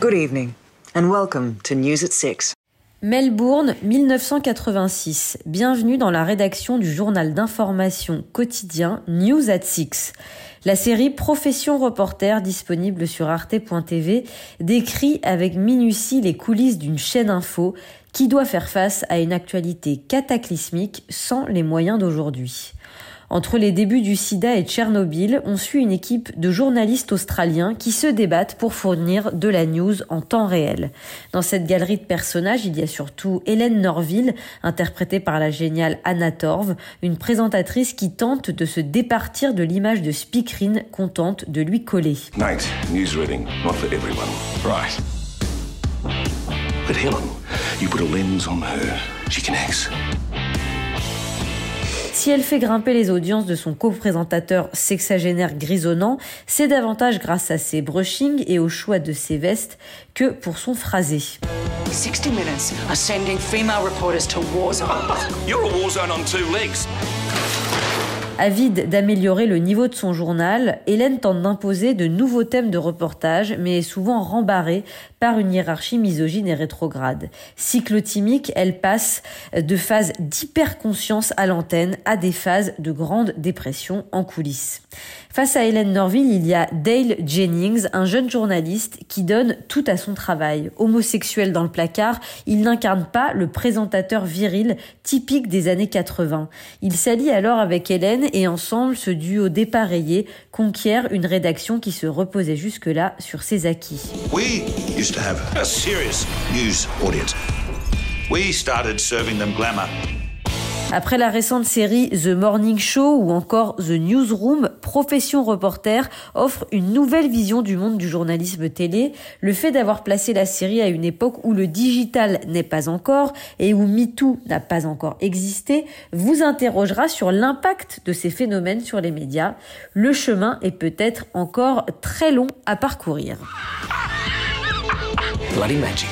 Good evening, and welcome to News at 6. Melbourne, 1986. Bienvenue dans la rédaction du journal d'information quotidien News at Six. La série Profession reporter disponible sur arte.tv décrit avec minutie les coulisses d'une chaîne info qui doit faire face à une actualité cataclysmique sans les moyens d'aujourd'hui. Entre les débuts du sida et Tchernobyl, on suit une équipe de journalistes australiens qui se débattent pour fournir de la news en temps réel. Dans cette galerie de personnages, il y a surtout Hélène Norville, interprétée par la géniale Anna Torv, une présentatrice qui tente de se départir de l'image de speakerine contente de lui coller. Night, news reading, not for everyone. Right. But Helen, you put a lens on her. She connects. Si elle fait grimper les audiences de son co-présentateur sexagénaire grisonnant, c'est davantage grâce à ses brushings et au choix de ses vestes que pour son phrasé. 60 Minutes are sending female reporters to war zone. You're a war zone on two legs. Avide d'améliorer le niveau de son journal, Hélène tente d'imposer de nouveaux thèmes de reportage, mais est souvent rembarrée par une hiérarchie misogyne et rétrograde. Cyclotimique, elle passe de phases d'hyperconscience à l'antenne à des phases de grande dépression en coulisses. Face à Hélène Norville, il y a Dale Jennings, un jeune journaliste qui donne tout à son travail. Homosexuel dans le placard, il n'incarne pas le présentateur viril typique des années 80. Il s'allie alors avec Hélène et ensemble, ce duo dépareillé conquiert une rédaction qui se reposait jusque-là sur ses acquis. We used to have a serious news audience. We started serving them glamour. Après la récente série The Morning Show ou encore The Newsroom, Profession Reporter offre une nouvelle vision du monde du journalisme télé. Le fait d'avoir placé la série à une époque où le digital n'est pas encore et où MeToo n'a pas encore existé vous interrogera sur l'impact de ces phénomènes sur les médias. Le chemin est peut-être encore très long à parcourir. Bloody magic.